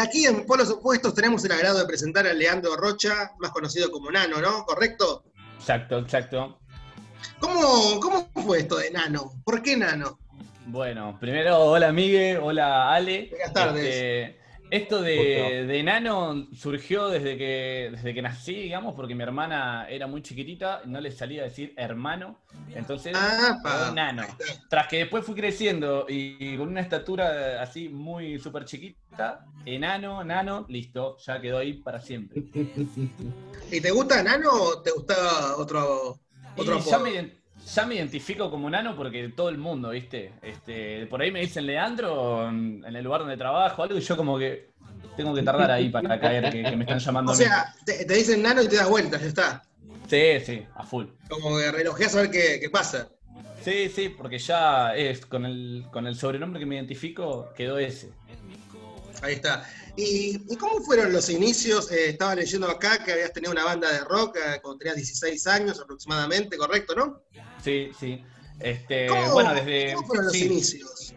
Aquí en Polos Opuestos tenemos el agrado de presentar a Leandro Rocha, más conocido como Nano, ¿no? ¿Correcto? Exacto, exacto. ¿Cómo, cómo fue esto de Nano? ¿Por qué Nano? Bueno, primero, hola Miguel, hola Ale. Buenas tardes. Este, esto de, de enano surgió desde que, desde que nací, digamos, porque mi hermana era muy chiquitita, no le salía a decir hermano, entonces Ah, enano. Tras que después fui creciendo y con una estatura así muy súper chiquita, enano, nano, listo, ya quedó ahí para siempre. ¿Y te gusta Nano o te gusta otro, otro Y ya apodo? me, ya me identifico como nano porque todo el mundo, ¿viste? Este, por ahí me dicen Leandro en, el lugar donde trabajo, algo, y yo como que tengo que tardar ahí para caer que, que me están llamando O a mí. sea, te, te dicen Nano y te das vueltas, ya está. Sí, sí, a full. Como que relojeas a ver qué, qué pasa. Sí, sí, porque ya es con el, con el sobrenombre que me identifico, quedó ese. Ahí está. ¿Y, y cómo fueron los inicios? Eh, estaba leyendo acá que habías tenido una banda de rock eh, cuando tenías 16 años aproximadamente, ¿correcto, no? Sí, sí. Este, ¿Cómo, bueno, desde. cómo fueron los sí. inicios?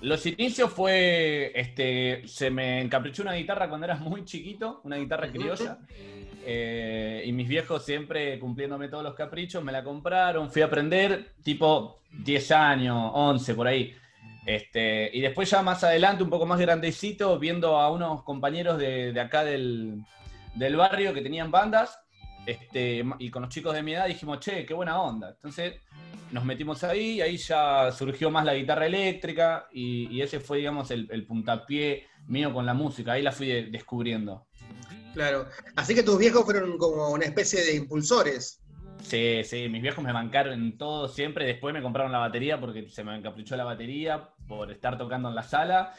Los inicios fue, este, se me encaprichó una guitarra cuando eras muy chiquito, una guitarra criolla, eh, y mis viejos siempre cumpliéndome todos los caprichos, me la compraron, fui a aprender tipo 10 años, 11 por ahí. Este, y después ya más adelante, un poco más grandecito, viendo a unos compañeros de, de acá del, del barrio que tenían bandas, este, y con los chicos de mi edad dijimos, che, qué buena onda. Entonces nos metimos ahí, ahí ya surgió más la guitarra eléctrica y, y ese fue, digamos, el, puntapié mío con la música, ahí la fui de- descubriendo. Claro. Así que tus viejos fueron como una especie de impulsores. Sí, sí, mis viejos me bancaron en todo siempre, después me compraron la batería porque se me encaprichó la batería por estar tocando en la sala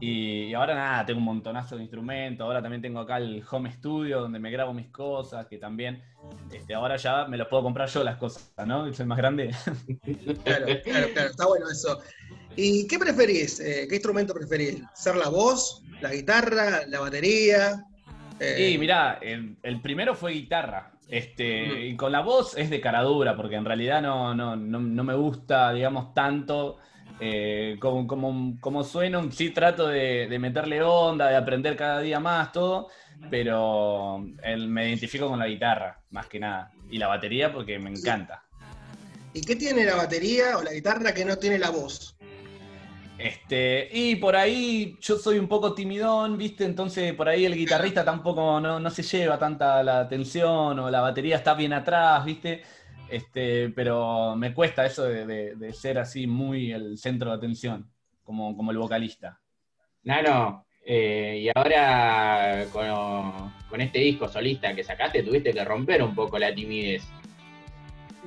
y, ahora nada, tengo un montonazo de instrumentos, ahora también tengo acá el home studio donde me grabo mis cosas, que también, este, ahora ya me los puedo comprar yo las cosas, ¿no? Soy más grande. Claro, claro, claro. Está bueno eso. ¿Y qué preferís? Eh, ¿Qué instrumento preferís? ¿Ser la voz, la guitarra, la batería? Eh, Y mirá, el, el primero fue guitarra. Este, y con la voz es de cara dura, porque en realidad no, no, no, no me gusta, digamos, tanto eh, como, como, como sueno. Sí trato de, de meterle onda, de aprender cada día más, todo, pero el- me identifico con la guitarra, más que nada. Y la batería porque me encanta. ¿Y qué tiene la batería o la guitarra que no tiene la voz? Este, y por ahí yo soy un poco timidón, ¿viste? Entonces por ahí el guitarrista tampoco no, no se lleva tanta la atención o la batería está bien atrás, ¿viste? Este, pero me cuesta eso de, de- de ser así muy el centro de atención, como, como el vocalista. Nano, eh, y ahora con, con este disco solista que sacaste, tuviste que romper un poco la timidez.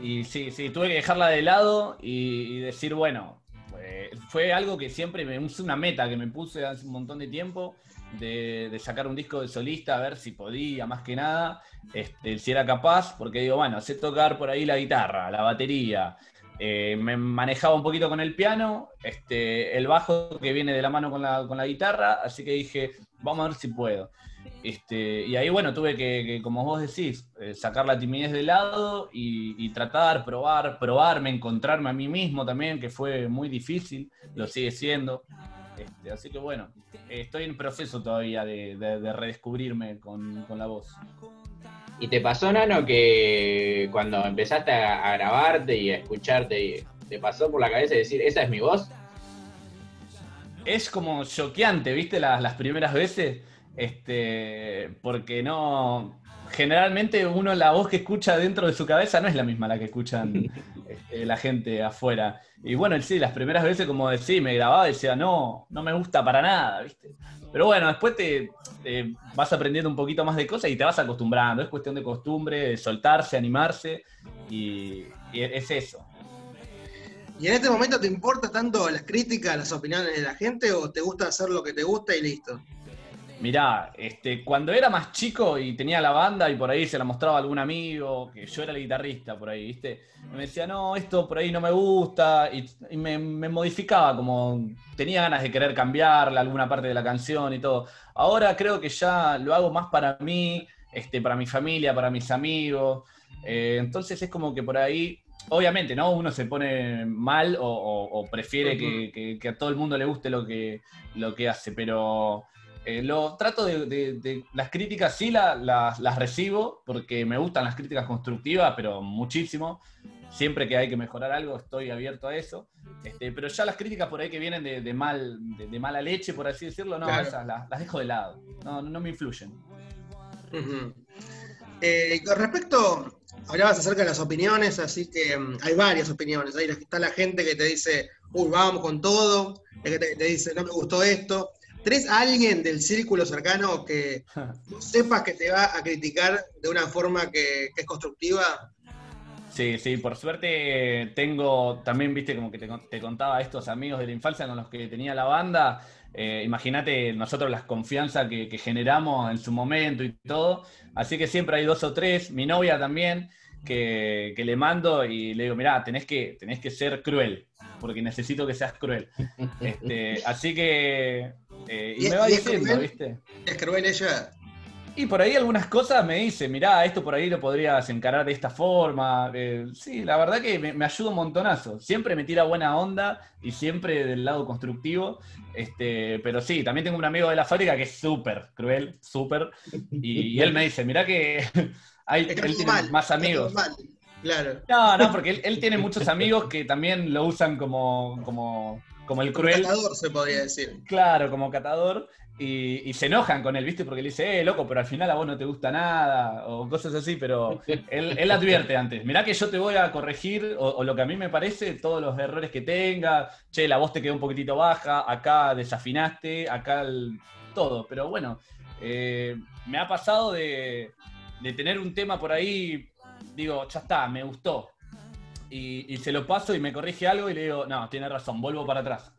Y sí, sí, tuve que dejarla de lado y, y decir, bueno, fue algo que siempre me es una meta que me puse hace un montón de tiempo de, de sacar un disco de solista, a ver si podía, más que nada, este, si era capaz, porque digo, bueno, sé tocar por ahí la guitarra, la batería, eh, me manejaba un poquito con el piano, este, el bajo que viene de la mano con la, con la guitarra, así que dije, vamos a ver si puedo. Este, y ahí, bueno, tuve que, que, como vos decís, eh, sacar la timidez de lado y, y tratar, probar, probarme, encontrarme a mí mismo también, que fue muy difícil, lo sigue siendo. Este, así que bueno, estoy en proceso todavía de, de- de redescubrirme con, con la voz. ¿Y te pasó, Nano, que cuando empezaste a, a grabarte y a escucharte, te pasó por la cabeza decir, esa es mi voz? Es como choqueante, ¿viste? Las, las primeras veces. Este, porque no, generalmente uno la voz que escucha dentro de su cabeza no es la misma la que escuchan este, la gente afuera. Y bueno, sí, las primeras veces, como decía, me grababa y decía, no, no me gusta para nada, ¿viste? Pero bueno, después te, te vas aprendiendo un poquito más de cosas y te vas acostumbrando. Es cuestión de costumbre, de soltarse, animarse y, y es eso. ¿Y en este momento te importa tanto las críticas, las opiniones de la gente o te gusta hacer lo que te gusta y listo? Mirá, este, cuando era más chico y tenía la banda y por ahí se la mostraba a algún amigo, que yo era el guitarrista por ahí, ¿viste? Me decía, no, esto por ahí no me gusta, y, y me, me modificaba, como tenía ganas de querer cambiarle alguna parte de la canción y todo. Ahora creo que ya lo hago más para mí, este, para mi familia, para mis amigos. Eh, entonces es como que por ahí, obviamente, ¿no? Uno se pone mal o, o- o prefiere que, que- que a todo el mundo le guste lo que, lo que hace, pero eh, lo trato de, de- de- las críticas sí la- las- las recibo porque me gustan las críticas constructivas, pero muchísimo. Siempre que hay que mejorar algo estoy abierto a eso. Este, pero ya las críticas por ahí que vienen de, de mal, de, mala leche, por así decirlo, no, Claro. esas las, las dejo de lado. No, no, no me influyen. Eh, con respecto, hablabas acerca de las opiniones, así que mm, hay varias opiniones. Ahí está la gente que te dice, uy, vamos con todo, hay gente que te dice, no me gustó esto. ¿Tenés a alguien del círculo cercano que sepas que te va a criticar de una forma que, que es constructiva? Sí, sí, por suerte tengo también, viste, como que te, te contaba a estos amigos de la infancia con los que tenía la banda. Eh, Imagínate nosotros las confianzas que, que generamos en su momento y todo. Así que siempre hay dos o tres. Mi novia también, que, que le mando y le digo, mirá, tenés que, tenés que ser cruel, porque necesito que seas cruel. Este, así que. Eh, y ¿Y- me va y diciendo, cruel? ¿viste? ¿Es cruel ella? Y por ahí algunas cosas me dice, mirá, esto por ahí lo podrías encarar de esta forma. Eh, sí, la verdad que me, me ayuda un montonazo. Siempre me tira buena onda y siempre del lado constructivo. Este, pero sí, también tengo un amigo de la fábrica que es súper cruel, súper. Y, y él me dice, mirá que hay, él tiene mal, más amigos. Claro. No, no, porque él, él tiene muchos amigos que también lo usan como, como, como el cruel. Catador, se podría decir. Claro, como catador. Y, y se enojan con él, ¿viste? Porque le dice, eh, loco, pero al final a vos no te gusta nada, o cosas así, pero él, él advierte antes, mirá que yo te voy a corregir, o, o lo que a mí me parece, todos los errores que tenga, che, la voz te quedó un poquitito baja, acá desafinaste, acá el- todo, pero bueno, eh, me ha pasado de, de tener un tema por ahí, digo, ya está, me gustó, y, y se lo paso y me corrige algo y le digo, no, tiene razón, vuelvo para atrás.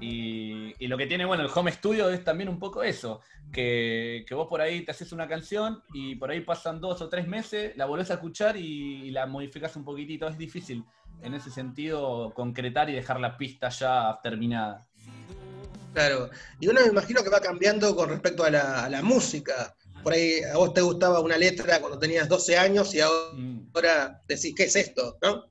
Y, y lo que tiene, bueno, el home studio es también un poco eso, que, que vos por ahí te haces una canción y por ahí pasan dos o tres meses, la volvés a escuchar y, y la modificas un poquitito. Es difícil en ese sentido concretar y dejar la pista ya terminada. Claro. Y uno me imagino que va cambiando con respecto a la, a la música. Por ahí a vos te gustaba una letra cuando tenías 12 años y Mm. ahora decís, ¿qué es esto? ¿No?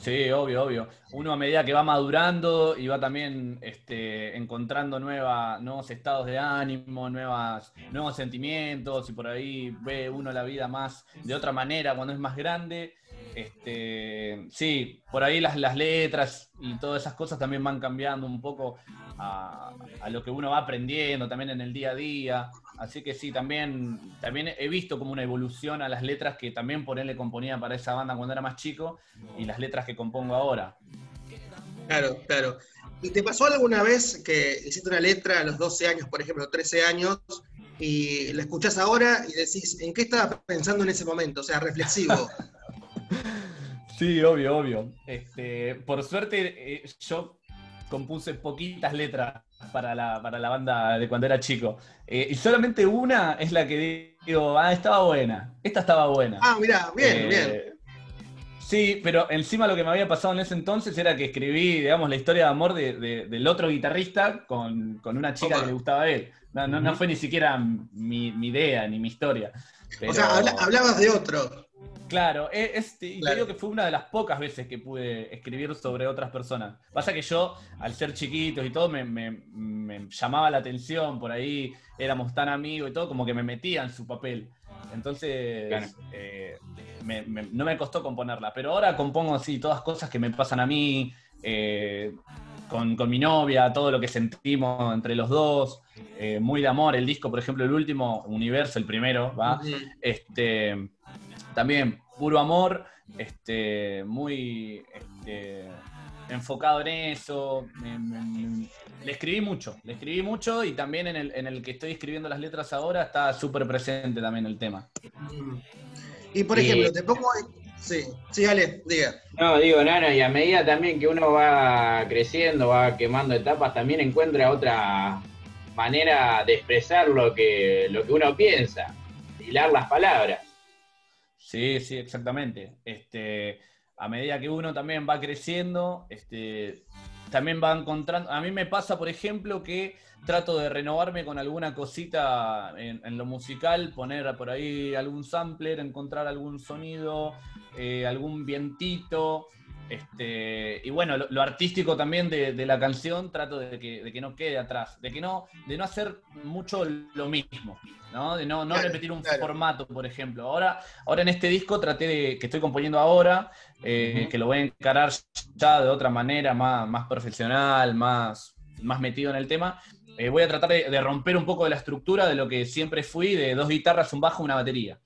Sí, obvio, obvio. Uno a medida que va madurando y va también este, encontrando nueva, nuevos estados de ánimo, nuevas, nuevos sentimientos y por ahí ve uno la vida más de otra manera cuando es más grande. Este, sí, por ahí las, las letras y todas esas cosas también van cambiando un poco a, a lo que uno va aprendiendo también en el día a día. Así que sí, también, también he visto como una evolución a las letras que también por él le componía para esa banda cuando era más chico y las letras que compongo ahora. Claro, claro. ¿Y te pasó alguna vez que hiciste una letra a los 12 años, por ejemplo, 13 años, y la escuchás ahora y decís, ¿en qué estabas pensando en ese momento? O sea, reflexivo. Sí, obvio, obvio. Este, por suerte, eh, yo compuse poquitas letras para la, para la banda de cuando era chico. Eh, y solamente una es la que digo, ah, estaba buena. Esta estaba buena. ah, mirá, bien, Eh, bien. Sí, pero encima lo que me había pasado en ese entonces era que escribí, digamos, la historia de amor de- de- del otro guitarrista con, con una chica Opa. que le gustaba a él. No, no, no fue ni siquiera mi, mi idea ni mi historia. O sea, hablabas de otro. Claro, e- este, te Claro. digo que fue una de las pocas veces que pude escribir sobre otras personas. Pasa que yo, al ser chiquitos y todo, me, me- me llamaba la atención, por ahí éramos tan amigos y todo, como que me metía en su papel. Entonces, Claro. eh, me- me- no me costó componerla, pero ahora compongo así todas cosas que me pasan a mí. eh, con, con mi novia, todo lo que sentimos entre los dos, eh, muy de amor. El disco, por ejemplo, el último, Universo, el primero, ¿va? Este, también puro amor, este, muy este, enfocado en eso. me- me- me- le escribí mucho, le escribí mucho y también en el, en el que estoy escribiendo las letras ahora está súper presente también el tema. Mm. Y por Y- ejemplo, te pongo. Sí, sí, Ale, diga. No, digo, no, no, y a medida también que uno va creciendo, va quemando etapas, también encuentra otra manera de expresar lo que, lo que uno piensa, hilar las palabras. Sí, sí, exactamente. Este, a medida que uno también va creciendo, este, también va encontrando. A mí me pasa, por ejemplo, que trato de renovarme con alguna cosita en, lo musical, poner por ahí algún sampler, encontrar algún sonido, eh, algún vientito. Este, y bueno, lo, lo artístico también de, de la canción trato de que, de que no quede atrás, de que no, de no hacer mucho lo mismo, ¿no? De no, no Claro, repetir un claro. formato, por ejemplo. Ahora, ahora en este disco traté de, que estoy componiendo ahora, eh, que lo voy a encarar ya de otra manera, más, más profesional, más, más metido en el tema. eh, voy a tratar de, de romper un poco de la estructura de lo que siempre fui, de dos guitarras, un bajo, una batería.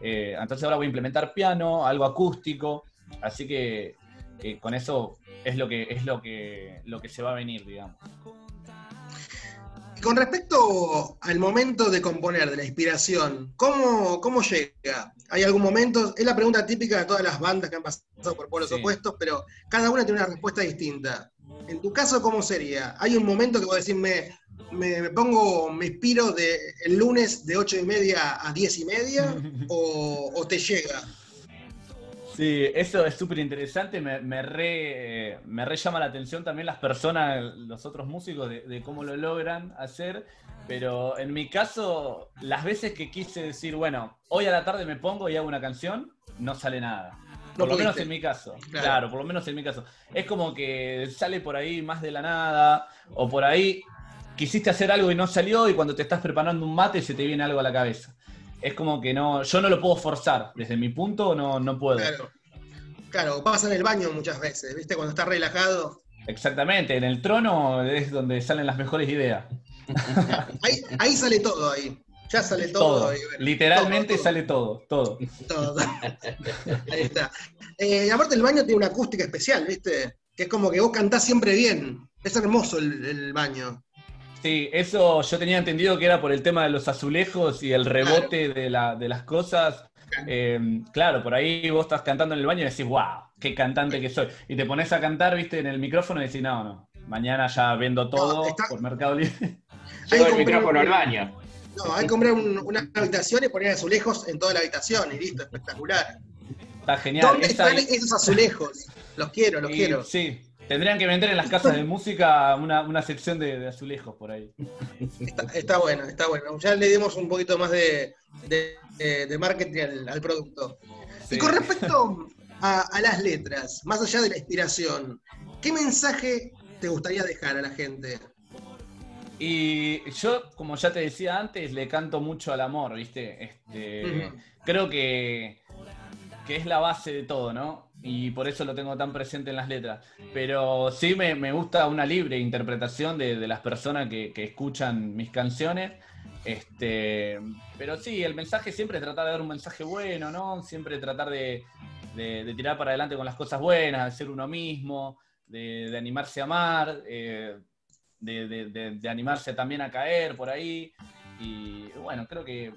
Eh, entonces ahora voy a implementar piano, algo acústico, así que con eso es lo que es lo que lo que se va a venir, digamos. Con respecto al momento de componer, de la inspiración, ¿cómo, cómo llega? ¿Hay algún momento? Es la pregunta típica de todas las bandas que han pasado por polos Sí. opuestos, pero cada una tiene una respuesta distinta. En tu caso, ¿cómo sería? ¿Hay un momento que vos decís, me, me, me pongo, me inspiro de, el lunes de 8 y media a 10 y media o, o te llega? Sí, eso es súper interesante, me, me, re, me re llama la atención también las personas, los otros músicos, de, de cómo lo logran hacer, pero en mi caso, las veces que quise decir, bueno, hoy a la tarde me pongo y hago una canción, no sale nada. Por No lo menos en mi caso. Claro. Claro. por lo menos en mi caso. Es como que sale por ahí más de la nada, o por ahí quisiste hacer algo y no salió, y cuando te estás preparando un mate se te viene algo a la cabeza. Es como que no, yo no lo puedo forzar. Desde mi punto no, no puedo. Claro. Claro, pasa en el baño muchas veces, ¿viste? Cuando estás relajado. Exactamente, en el trono es donde salen las mejores ideas. Ahí, ahí sale todo ahí. Ya sale todo. Todo, literalmente Todo, todo. sale todo, todo. Todo. Ahí está. Eh, y aparte el baño tiene una acústica especial, ¿viste? Que es como que vos cantás siempre bien. Es hermoso el, el baño. Sí, eso yo tenía entendido que era por el tema de los azulejos y el rebote de, la- de las cosas. Eh, claro, por ahí vos estás cantando en el baño y decís, wow, qué cantante que soy. Y te pones a cantar, viste, en el micrófono y decís, no, no, mañana ya vendo todo está- por Mercado Libre. Llevo el compré micrófono al baño. No, hay que comprar un- una habitación y poner azulejos en toda la habitación y listo, espectacular. Está genial. ¿Dónde Esa- están esos azulejos? Los quiero, los y- quiero. Sí, tendrían que vender en las casas de música una, una sección de, de azulejos por ahí. Está, está bueno, está bueno. Ya le dimos un poquito más de, de- marketing al, al producto. Sí. Y con respecto a, a las letras, más allá de la inspiración, ¿qué mensaje te gustaría dejar a la gente? Y yo, como ya te decía antes, le canto mucho al amor, ¿viste? Este. Creo que, que es la base de todo, ¿no? Y por eso lo tengo tan presente en las letras. Pero sí me, me gusta una libre interpretación de, de las personas que, que escuchan mis canciones. Este, pero sí, el mensaje siempre es tratar de dar un mensaje bueno, ¿no? Siempre tratar de, de- tirar para adelante con las cosas buenas, de ser uno mismo, de, animarse a amar, eh, de animarse también a caer por ahí. Y bueno, creo que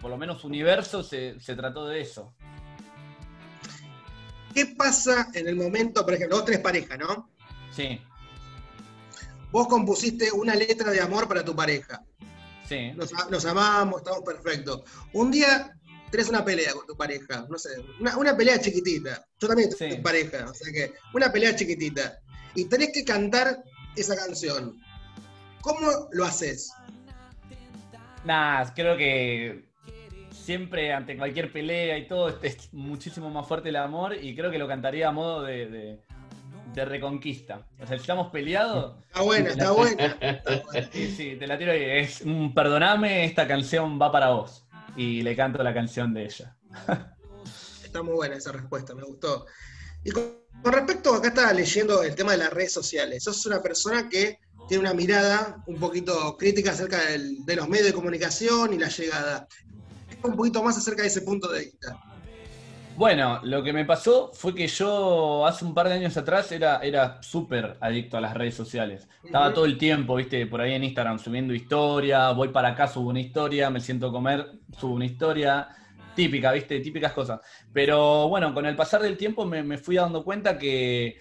por lo menos Universo se, se trató de eso. ¿Qué pasa en el momento, por ejemplo, vos tenés pareja, ¿no? Sí, Vos compusiste una letra de amor para tu pareja. sí. Nos, nos amamos, estamos perfectos. Un día tenés una pelea con tu pareja, no sé, una, una pelea chiquitita. Yo también tengo Sí. pareja, o sea que una pelea chiquitita. Y tenés que cantar esa canción. ¿Cómo lo haces? Nada, creo que siempre ante cualquier pelea y todo este, es muchísimo más fuerte el amor y creo que lo cantaría a modo de, de- de reconquista. O sea, si estamos peleados, Está buena, está buena. está buena. sí, sí, te la tiro y es un perdoname, esta canción va para vos. Y le canto la canción de ella. Está muy buena esa respuesta, me gustó. Y con, con respecto, acá estaba leyendo el tema de las redes sociales. Sos una persona que tiene una mirada un poquito crítica acerca del- de los medios de comunicación y la llegada. Un poquito más acerca de ese punto de vista. Bueno, lo que me pasó fue que yo hace un par de años atrás era, era súper adicto a las redes sociales. Estaba todo el tiempo, viste, por ahí en Instagram subiendo historia, voy para acá, subo una historia, me siento a comer, subo una historia. Típica, viste, típicas cosas. Pero bueno, con el pasar del tiempo me, me fui dando cuenta que,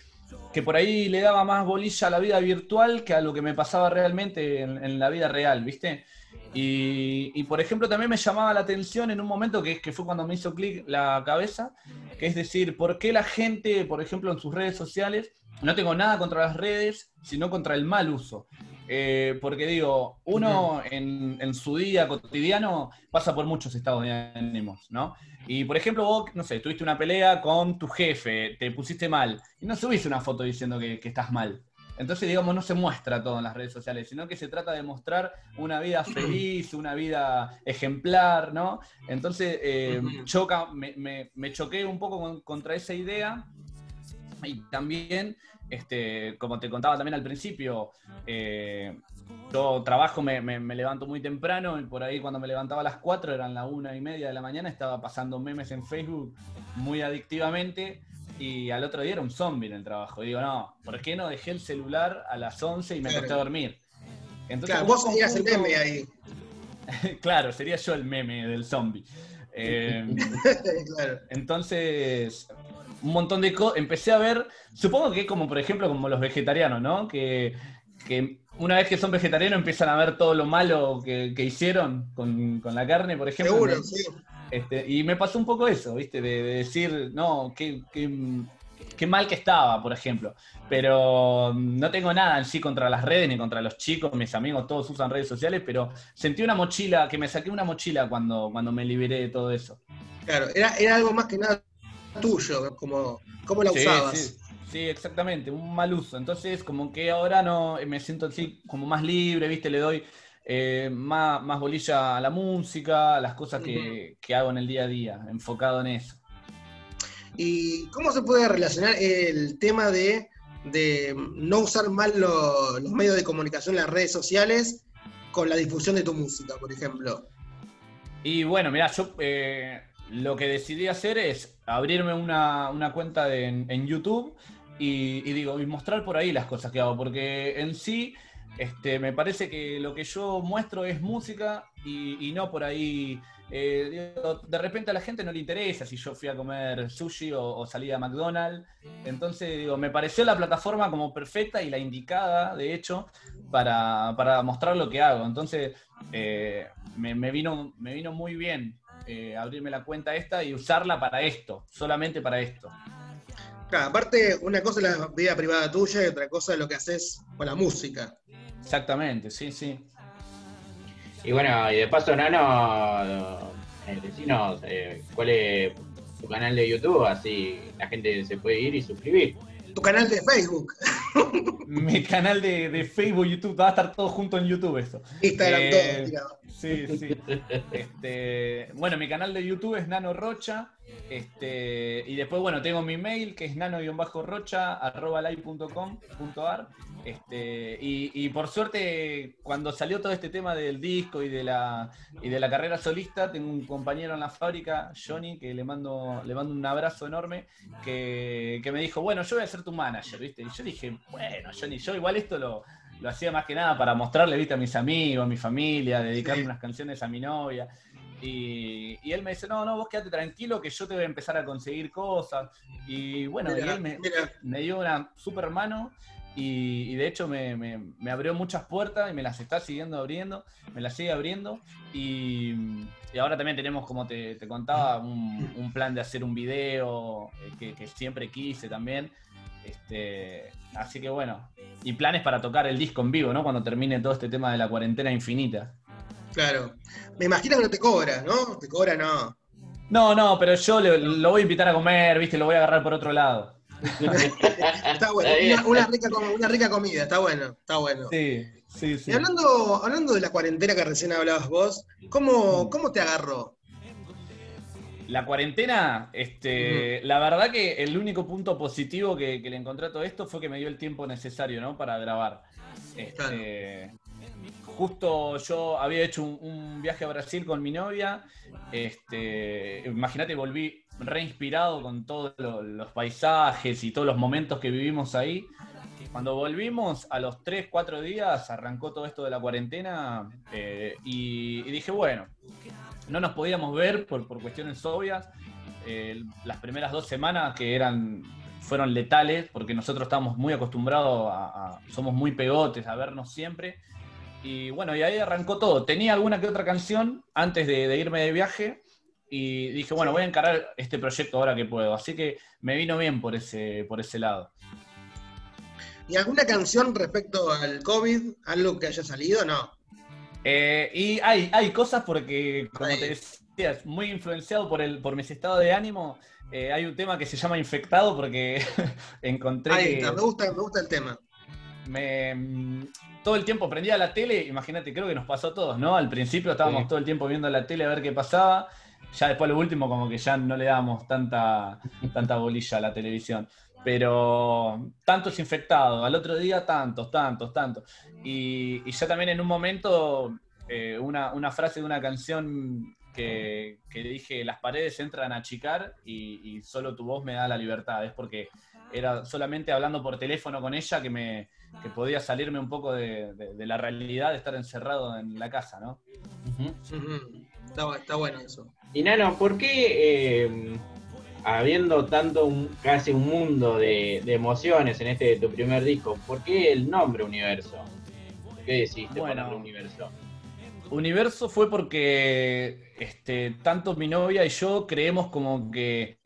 que por ahí le daba más bolilla a la vida virtual que a lo que me pasaba realmente en, en la vida real, viste. Y, y, por ejemplo, también me llamaba la atención en un momento que, que fue cuando me hizo clic la cabeza, que es decir, ¿por qué la gente, por ejemplo, en sus redes sociales, no tengo nada contra las redes, sino contra el mal uso? Eh, porque digo, uno en, en su día cotidiano pasa por muchos estados de ánimos, ¿no? Y por ejemplo, vos, no sé, tuviste una pelea con tu jefe, te pusiste mal, y no subiste una foto diciendo que, que estás mal. Entonces, digamos, no se muestra todo en las redes sociales, sino que se trata de mostrar una vida feliz, una vida ejemplar, ¿no? Entonces, eh, choca, me, me- me choqué un poco con- contra esa idea. Y también, este, como te contaba también al principio, eh, yo trabajo, me, me- me levanto muy temprano y por ahí cuando me levantaba a las 4 eran la una y media de la mañana, estaba pasando memes en Facebook muy adictivamente y al otro día era un zombie en el trabajo. Y digo, no, ¿por qué no dejé el celular a las 11 y me Claro. acosté a dormir? Entonces, Claro, vos serías el meme ahí. claro, sería yo el meme del zombie. Eh, claro. entonces, un montón de cosas. Empecé a ver, supongo que es como, por ejemplo, como los vegetarianos, ¿no? Que, que una vez que son vegetarianos empiezan a ver todo lo malo que, que hicieron con, con la carne, por ejemplo. Seguro, sí. Este, y me pasó un poco eso, ¿viste? De, de decir, no, qué, qué- qué mal que estaba, por ejemplo. Pero no tengo nada en sí contra las redes ni contra los chicos, mis amigos, todos usan redes sociales, pero sentí una mochila, que me saqué una mochila cuando, cuando me liberé de todo eso. Claro, era, era algo más que nada tuyo, como, cómo la Sí, usabas. sí, sí, exactamente, un mal uso. Entonces, como que ahora no me siento así como más libre, ¿viste? Le doy eh, más, más bolilla a la música, a las cosas que, que hago en el día a día, enfocado en eso. ¿Y cómo se puede relacionar el tema de, de no usar mal lo- los medios de comunicación, las redes sociales, con la difusión de tu música, por ejemplo? Y bueno, mira, yo eh, lo que decidí hacer es abrirme una, una cuenta de- en, en YouTube y, digo, y mostrar por ahí las cosas que hago, porque en sí este, me parece que lo que yo muestro es música y, no por ahí. eh, de repente a la gente no le interesa si yo fui a comer sushi o, salí a McDonald's. Entonces, digo, me pareció la plataforma como perfecta y la indicada, de hecho, para, para mostrar lo que hago. Entonces, eh, me, me vino, me vino muy bien eh, abrirme la cuenta esta y usarla para esto, solamente para esto. Claro, aparte, una cosa es la vida privada tuya y otra cosa es lo que haces con la música. Exactamente, sí, sí. Y bueno, y de paso, Nano, eh, decinos eh, cuál es tu canal de YouTube, así la gente se puede ir y suscribir. Tu canal de Facebook, Mi canal de, de Facebook, YouTube, va a estar todo junto en YouTube eso. Instagram, Eh, todo. Sí, sí. Este, bueno, mi canal de YouTube es Nano Rocha. Este, y después, bueno, tengo mi mail que es nano-rocha.com.ar. Este, y, y por suerte, cuando salió todo este tema del disco y de la, y de la carrera solista, tengo un compañero en la fábrica, Johnny, que le mando, le mando un abrazo enorme, que, que me dijo, bueno, yo voy a ser tu manager, ¿viste? Y yo dije, bueno, Johnny, yo igual esto lo, lo hacía más que nada para mostrarle, ¿viste? A mis amigos, a mi familia, dedicarle Sí. unas canciones a mi novia. Y, y él me dice, no, no, vos quédate tranquilo que yo te voy a empezar a conseguir cosas. Y bueno, y él me, dio una super mano y, y de hecho me, me- me abrió muchas puertas y me las está siguiendo abriendo, me las sigue abriendo y, y ahora también tenemos, como te, te contaba, un, un plan de hacer un video eh, que, que siempre quise también. Este, así que bueno, y planes para tocar el disco en vivo, ¿no? Cuando termine todo este tema de la cuarentena infinita. Claro. Me imagino que no te cobra, ¿no? Te cobra, no. No, no, pero yo le- lo voy a invitar a comer, ¿viste? Lo voy a agarrar por otro lado. Está bueno. Una, una rica, una rica comida, está bueno, está bueno. Sí, sí, sí. Y hablando, hablando de la cuarentena que recién hablabas vos, ¿cómo, cómo te agarró? La cuarentena, este, la verdad que el único punto positivo que, que le encontré a todo esto fue que me dio el tiempo necesario, ¿no? Para grabar. Este, Justo yo había hecho un, un viaje a Brasil con mi novia. Este, imagínate, volví reinspirado con todos lo- los paisajes y todos los momentos que vivimos ahí. Cuando volvimos, a los 3, 4 días, arrancó todo esto de la cuarentena eh, y, y dije, bueno, no nos podíamos ver por, por cuestiones obvias. Eh, las primeras dos semanas que eran fueron letales porque nosotros estábamos muy acostumbrados a, a- somos muy pegotes a vernos siempre y bueno y ahí arrancó todo tenía alguna que otra canción antes de, de irme de viaje y dije bueno voy a encarar este proyecto ahora que puedo así que me vino bien por ese por ese lado ¿Y alguna canción respecto al COVID? ¿Algo que haya salido? No. Eh, y hay, hay cosas porque, como te decía, muy influenciado por, el, por mis estados de ánimo. eh, hay un tema que se llama Infectado porque encontré Ahí que está, me gusta, me gusta el tema. me- todo el tiempo prendía la tele, imagínate, creo que nos pasó a todos, ¿no? Al principio estábamos Sí. todo el tiempo viendo la tele a ver qué pasaba. Ya después lo último como que ya no le dábamos tanta, tanta bolilla a la televisión. Pero tantos infectados, al otro día tantos, tantos, tantos. Y, y ya también en un momento, eh, una, una frase de una canción que, que dije, las paredes entran a achicar y, y solo tu voz me da la libertad. Es porque era solamente hablando por teléfono con ella que me que podía salirme un poco de, de- de la realidad de estar encerrado en la casa, ¿no? Está bueno eso. Y Nano, ¿por qué, eh, habiendo tanto, un, casi un mundo de, de emociones en este tu primer disco, ¿por qué el nombre Universo? ¿Por qué decidiste Bueno. ponerle Universo? Universo fue porque este, tanto mi novia y yo creemos como que,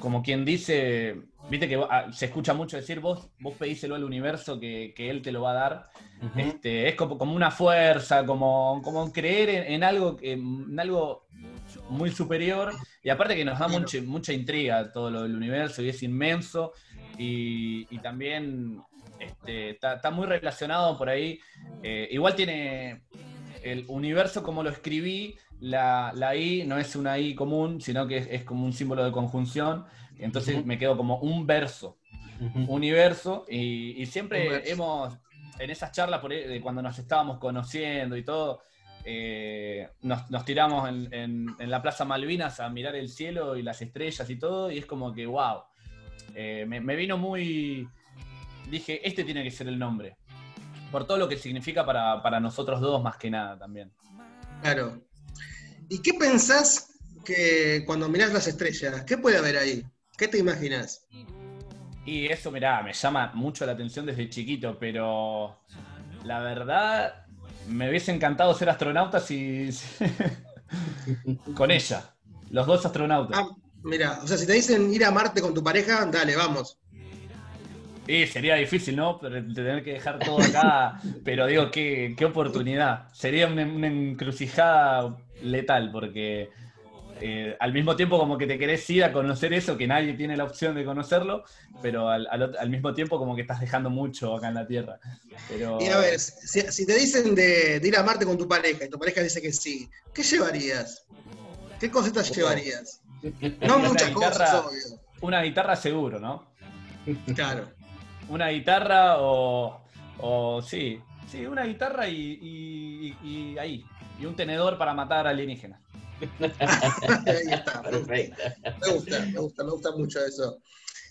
como quien dice, viste que ah, se escucha mucho decir, vos, vos pedíselo al universo que, que él te lo va a dar. Este, es como, como una fuerza, como, como creer en, en algo, que- en algo muy superior. Y aparte que nos da mucha, mucha intriga todo lo del universo y es inmenso. Y, y también este, está, muy relacionado por ahí. Eh, igual tiene el universo como lo escribí, la, la I no es una I común, sino que es, es como un símbolo de conjunción. Entonces me quedo como un verso universo y, y siempre hemos, en esas charlas por ahí, de cuando nos estábamos conociendo y todo, eh, nos, nos tiramos en, en- en la Plaza Malvinas a mirar el cielo y las estrellas y todo, y es como que, wow, me, me vino muy... Dije, este tiene que ser el nombre, por todo lo que significa para, para nosotros dos más que nada también. Claro. ¿Y qué pensás que cuando mirás las estrellas? ¿Qué puede haber ahí? ¿Qué te imaginas? Y eso, mirá, me llama mucho la atención desde chiquito, pero la verdad me hubiese encantado ser astronauta si... con ella, los dos astronautas. Ah, mira, o sea, si te dicen ir a Marte con tu pareja, dale, vamos. Y sería difícil, ¿no? Pero tener que dejar todo acá, pero digo, qué, qué oportunidad. Sería una, una encrucijada letal, porque eh, al mismo tiempo como que te querés ir a conocer eso, que nadie tiene la opción de conocerlo, pero al, al al mismo tiempo como que estás dejando mucho acá en la Tierra. Pero, Y a ver, si, si te dicen de, de ir a Marte con tu pareja y tu pareja dice que sí, ¿qué llevarías? ¿Qué cositas llevarías? No muchas guitarra. cosas, obvio. una guitarra seguro, ¿no? Claro. Una guitarra o, o sí, sí, una guitarra y- y ahí. Y un tenedor para matar alienígenas. Ahí está. Me gusta, Perfecto. me gusta, me gusta, me gusta mucho eso.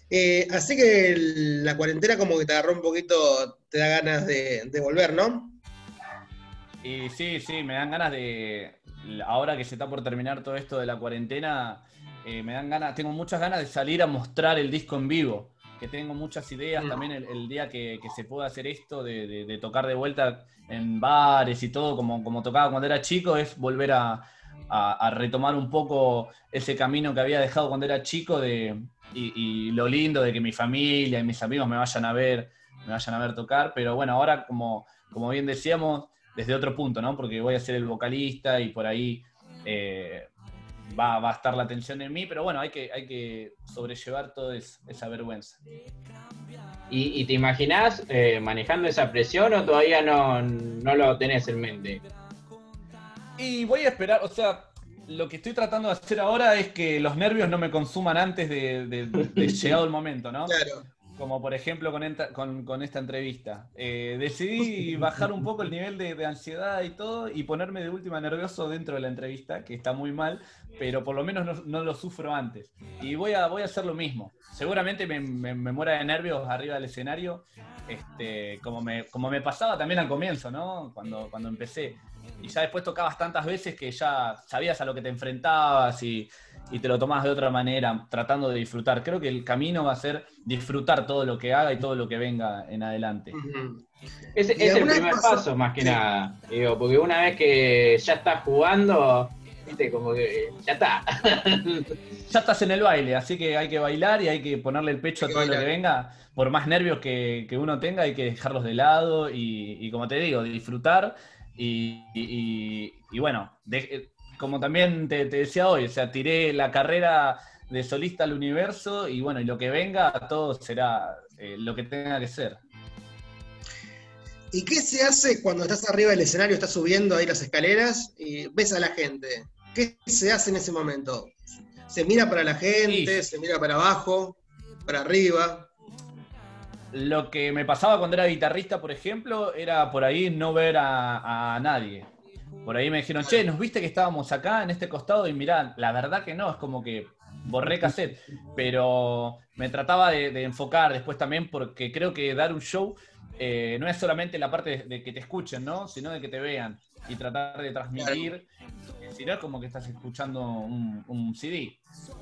Eh, así que la cuarentena como que te agarró un poquito, te da ganas de, de volver, ¿no? Y sí, sí, me dan ganas de. Ahora que se está por terminar todo esto de la cuarentena, eh, me dan ganas, tengo muchas ganas de salir a mostrar el disco en vivo. Que tengo muchas ideas Mm. también el, el día que, que se pueda hacer esto, de, de- de tocar de vuelta en bares y todo, como, como tocaba cuando era chico, es volver a, a- retomar un poco ese camino que había dejado cuando era chico de, y, lo lindo de que mi familia y mis amigos me vayan a ver, me vayan a ver tocar. Pero bueno, ahora como, como bien decíamos, desde otro punto, ¿no? Porque voy a ser el vocalista y por ahí eh, va, va a estar la atención en mí, pero bueno, hay que, hay que sobrellevar toda es- esa vergüenza. ¿Y, y te imaginás eh, manejando esa presión o todavía no, no lo tenés en mente? Y voy a esperar, o sea, lo que estoy tratando de hacer ahora es que los nervios no me consuman antes de, de- de llegado el momento, ¿no? Claro. Como por ejemplo con, enta- con- con esta entrevista. Eh, decidí bajar un poco el nivel de, de ansiedad y todo y ponerme de última nervioso dentro de la entrevista, que está muy mal, pero por lo menos no, no lo sufro antes. Y voy a, voy a hacer lo mismo. Seguramente me, me- me muera de nervios arriba del escenario, este, como, me, como me pasaba también al comienzo, ¿no? Cuando, cuando empecé. Y ya después tocabas tantas veces que ya sabías a lo que te enfrentabas y, y te lo tomabas de otra manera, tratando de disfrutar. Creo que el camino va a ser disfrutar todo lo que haga y todo lo que venga en adelante. Es, ¿Y es el primer paso, más que Sí. nada. Digo, porque una vez que ya estás jugando, viste, como que ya está. Ya estás en el baile, así que hay que bailar y hay que ponerle el pecho a todo lo que venga. Por más nervios que, que uno tenga, hay que dejarlos de lado y, y como te digo, disfrutar. Y, y- y bueno, de- como también te, te decía hoy, o sea, tiré la carrera de solista al universo y bueno, y lo que venga, todo será eh, lo que tenga que ser. ¿Y qué se hace cuando estás arriba del escenario, estás subiendo ahí las escaleras y ves a la gente? ¿Qué se hace en ese momento? ¿Se mira para la gente? Sí. ¿Se mira para abajo? ¿Para arriba? Lo que me pasaba cuando era guitarrista, por ejemplo, era por ahí no ver a, a nadie. Por ahí me dijeron, che, ¿nos viste que estábamos acá en este costado? Y mirá, la verdad que no, es como que borré cassette. Pero me trataba de, de enfocar después también porque creo que dar un show eh, no es solamente la parte de, de que te escuchen, ¿no? Sino de que te vean y tratar de transmitir. eh, Si no es como que estás escuchando un, un CD.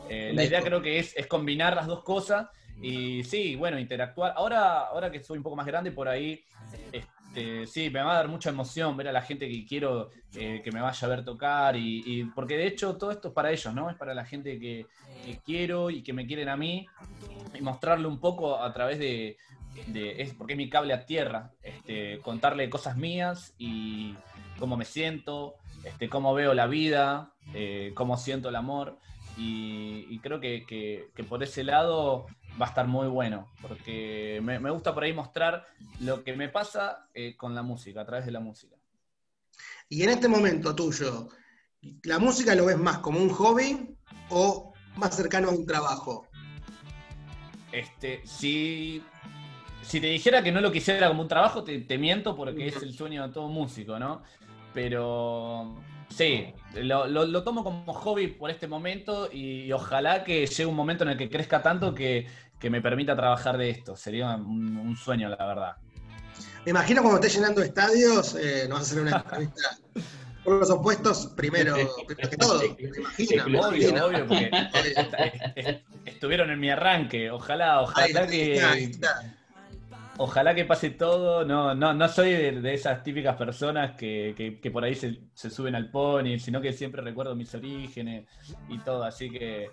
Eh, la idea creo que es, es combinar las dos cosas y sí, bueno, interactuar. Ahora, ahora que soy un poco más grande, por ahí, este, sí, me va a dar mucha emoción ver a la gente que quiero eh, que me vaya a ver tocar. Y, y- porque de hecho todo esto es para ellos, ¿no? Es para la gente que, que quiero y que me quieren a mí. Y mostrarle un poco a través de. de- es porque es mi cable a tierra. Este, contarle cosas mías y cómo me siento, este, cómo veo la vida, eh, cómo siento el amor. Y, y creo que, que- que por ese lado va a estar muy bueno, porque me, me gusta por ahí mostrar lo que me pasa eh, con la música, a través de la música. Y en este momento tuyo, ¿la música lo ves más como un hobby o más cercano a un trabajo? Este, si, si te dijera que no lo quisiera como un trabajo, te, te miento porque es el sueño de todo músico, ¿no? Pero sí, lo, lo- lo tomo como hobby por este momento y, ojalá que llegue un momento en el que crezca tanto que, que me permita trabajar de esto. Sería un, un sueño, la verdad. Me imagino cuando estés llenando estadios, eh, nos vas a hacer una entrevista por los opuestos primero, primero que todo. Me imagino, me Obvio, imagino. obvio, porque est- est- estuvieron en mi arranque. Ojalá, ojalá que, ahí está. Ojalá que pase todo. No, no, no soy de, de esas típicas personas que, que- que por ahí se, se suben al pony, sino que siempre recuerdo mis orígenes y todo. Así que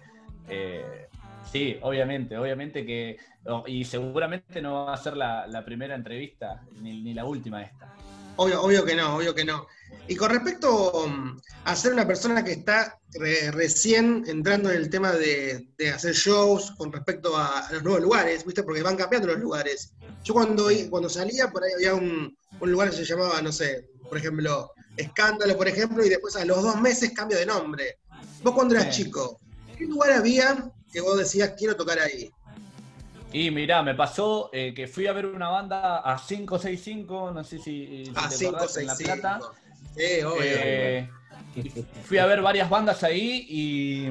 eh, sí, obviamente, obviamente que. Y seguramente no va a ser la, la primera entrevista, ni, ni la última esta. Obvio, obvio que no, obvio que no. Y con respecto um, a ser una persona que está re- recién entrando en el tema de, de hacer shows con respecto a, a los nuevos lugares, ¿viste? Porque van cambiando los lugares. Yo cuando, cuando salía, por ahí había un, un lugar que se llamaba, no sé, por ejemplo, Escándalo, por ejemplo, y después a los dos meses cambio de nombre. Vos cuando eras Sí. chico, ¿qué lugar había que vos decías quiero tocar ahí? Y mirá, me pasó eh, que fui a ver una banda a 565, no sé si, si A te 5, acordás, en 6, La 5. Plata. Sí, obvio. Eh, fui a ver varias bandas ahí y,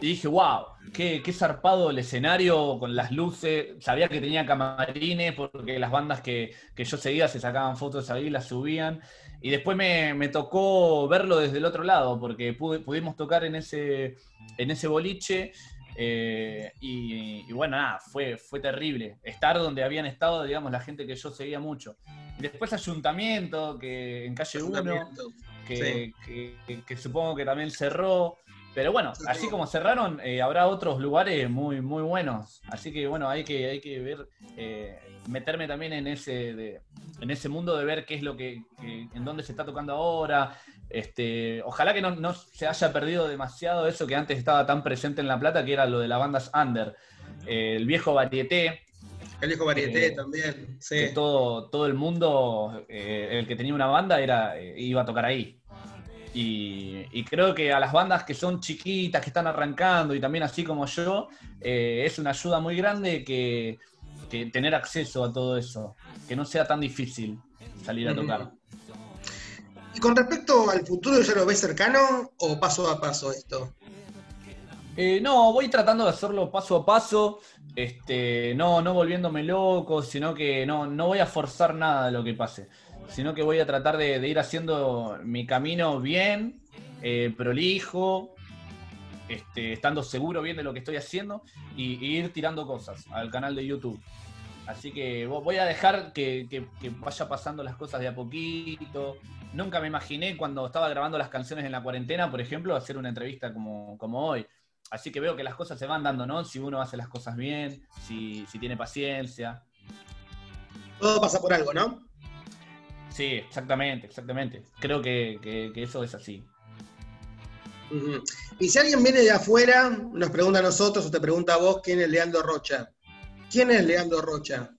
y dije, wow, qué, qué zarpado el escenario con las luces. Sabía que tenía camarines porque las bandas que, que yo seguía se sacaban fotos ahí, las subían. Y después me, me tocó verlo desde el otro lado porque pude- pudimos tocar en ese, en ese boliche. eh, y, y bueno, nada, fue, fue terrible. Estar donde habían estado, digamos, la gente que yo seguía mucho. Después Ayuntamiento, que en calle 1, Ayuntamiento. que, que- que- que supongo que también cerró. Pero bueno, así como cerraron, eh, habrá otros lugares muy, muy buenos. Así que bueno, hay que, hay que ver, eh, meterme también en ese, de- en ese mundo de ver qué es lo que, que- en dónde se está tocando ahora. Este, ojalá que no, no se haya perdido demasiado eso que antes estaba tan presente en La Plata, que era lo de las bandas under. Eh, el viejo varieté, El viejo varieté Eh, también. Sí. que todo, todo el mundo, el que tenía una banda, era, iba a tocar ahí. Y, y creo que a las bandas que son chiquitas, que están arrancando y también así como yo, eh, es una ayuda muy grande que, que tener acceso a todo eso, que no sea tan difícil salir a tocar. Y con respecto al futuro, ¿ya lo ves cercano o paso a paso esto? Eh, no, voy tratando de hacerlo paso a paso, este, no, no volviéndome loco, sino que no, no voy a forzar nada de lo que pase, sino que voy a tratar de, ir haciendo mi camino bien, eh, prolijo, este, estando seguro bien de lo que estoy haciendo y, ir tirando cosas al canal de YouTube. Así que vo- voy a dejar que, que- vaya pasando las cosas de a poquito. Nunca me imaginé cuando estaba grabando las canciones en la cuarentena, por ejemplo, hacer una entrevista como, hoy. Así que veo que las cosas se van dando, ¿no? Si uno hace las cosas bien, si tiene paciencia. Todo pasa por algo, ¿no? Sí, exactamente, exactamente. Creo que, que- que eso es así. Y si alguien viene de afuera, nos pregunta a nosotros o te pregunta a vos quién es Leandro Rocha. ¿Quién es Leandro Rocha?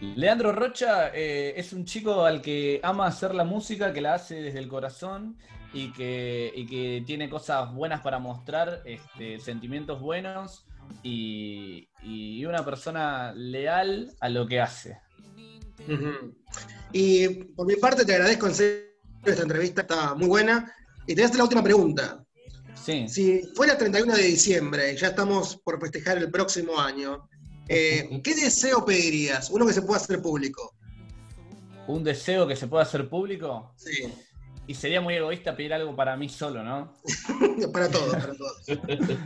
Leandro Rocha eh, es un chico al que ama hacer la música, que la hace desde el corazón y que, y que tiene cosas buenas para mostrar, este, sentimientos buenos y, y una persona leal a lo que hace. Y por mi parte te agradezco en serio esta entrevista, está muy buena. Y te voy a hacer la última pregunta. Sí. Si fuera 31 de diciembre y ya estamos por festejar el próximo año, eh, ¿qué deseo pedirías? Uno que se pueda hacer público. Un deseo que se pueda hacer público Sí, y sería muy egoísta pedir algo para mí solo, ¿no? para todos, para todos.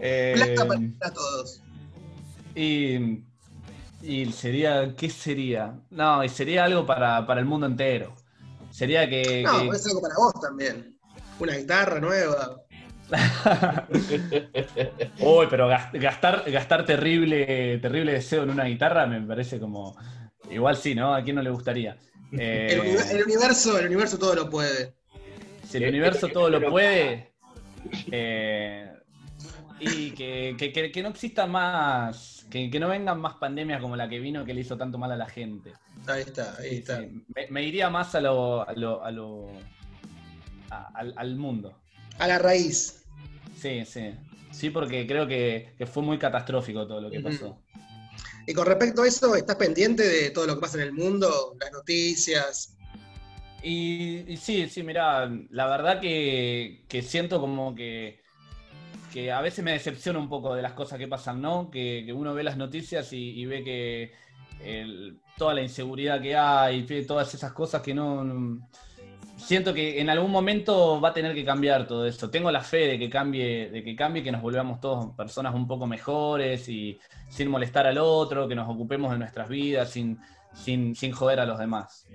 Eh, para todos. Y, y sería, ¿qué sería? No, y sería algo para, para el mundo entero. Sería que... No, que- puede ser algo para vos también. Una guitarra nueva. Uy, pero gas- gastar, gastar terrible, terrible deseo en una guitarra me parece como. Igual sí, ¿no? ¿A quién no le gustaría? Eh, El, uni- el universo, el universo todo lo puede. si el universo todo lo puede. eh, y que, que- que- que no exista más. Que, que no vengan más pandemias como la que vino que le hizo tanto mal a la gente. Ahí está, ahí está. sí. Me, me iría más a lo. a lo. a lo- a- al, al mundo. A la raíz. Sí, sí. Sí, porque creo que, que fue muy catastrófico todo lo que pasó. Y con respecto a eso, ¿estás pendiente de todo lo que pasa en el mundo? Las noticias. Y, y sí, sí, mira, la verdad que, que siento como que, que a veces me decepciona un poco de las cosas que pasan, ¿no? Que, que uno ve las noticias y, ve que toda la inseguridad que hay, todas esas cosas que no, no- Siento que en algún momento va a tener que cambiar todo eso. Tengo la fe de que cambie, de que cambie, que nos volvamos todos personas un poco mejores y sin molestar al otro, que nos ocupemos de nuestras vidas sin, sin, sin joder a los demás.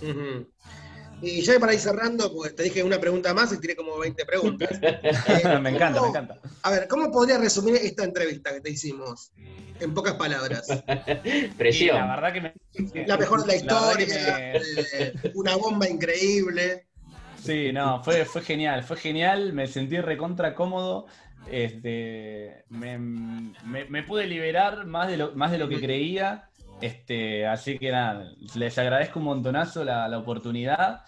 Ujú. Y ya para ir cerrando, pues te dije una pregunta más y tiré como 20 preguntas. Eh, me encanta, me ¿cómo- encanta. A ver, ¿cómo podrías resumir esta entrevista que te hicimos? En pocas palabras. Y Presión. la verdad que me. La mejor de la historia, me- eh, una bomba increíble. Sí, no, fue, fue genial, fue genial, me sentí recontra cómodo. Este, me, me- me pude liberar más de lo, más de lo que creía. Este, así que nada, les agradezco un montonazo la, la oportunidad.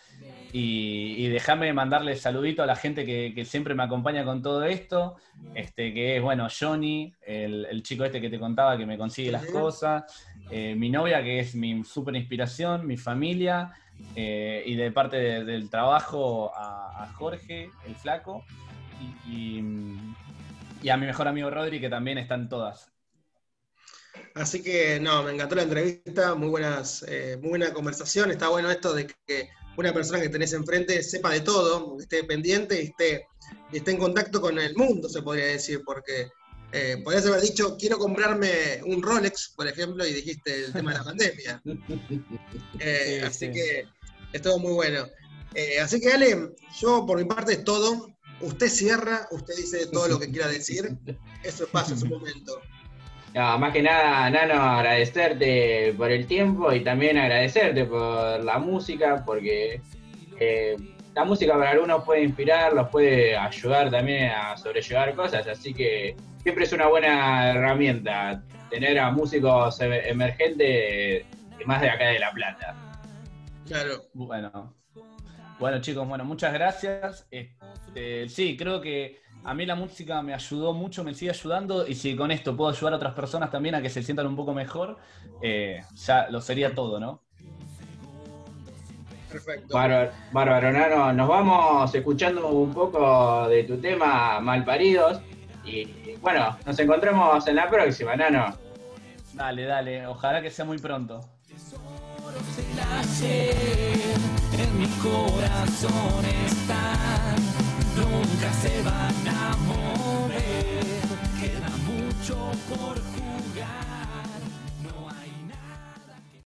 Y, y déjame mandarle saludito a la gente que, que siempre me acompaña con todo esto. Este, que es, bueno, Johnny, el, el chico este que te contaba que me consigue las cosas. eh, mi novia, que es mi súper inspiración, mi familia. eh, y de parte de- del trabajo a, a Jorge, el flaco. Y, y- y a mi mejor amigo Rodri, que también están todas. Así que no, me encantó la entrevista, muy buenas, eh, muy buena conversación. Está bueno esto de que una persona que tenés enfrente sepa de todo, esté pendiente y esté, y esté en contacto con el mundo, se podría decir, porque eh, podrías haber dicho, quiero comprarme un Rolex, por ejemplo, y dijiste el tema de la pandemia. Eh, Sí, así sí. que estuvo muy bueno. Eh, así que Ale, yo por mi parte es todo. Usted cierra, usted dice todo lo que quiera decir. Eso pasa en su momento. No, más que nada, Nano, agradecerte por el tiempo y también agradecerte por la música, porque eh, la música para algunos puede inspirar, los puede ayudar también a sobrellevar cosas, así que siempre es una buena herramienta tener a músicos emer- emergentes y más de acá de La Plata. Claro. Bueno, Bueno, chicos, bueno, muchas gracias. Este, sí, creo que a mí la música me ayudó mucho, me sigue ayudando, y si con esto puedo ayudar a otras personas también a que se sientan un poco mejor, eh, ya lo sería todo, ¿no? Perfecto. Bárbaro, Nano. Nos vamos escuchando un poco de tu tema Malparidos. Y bueno, nos encontramos en la próxima, Nano. Dale, dale, ojalá que sea muy pronto. en mi corazón están, nunca se van a mover. Queda mucho por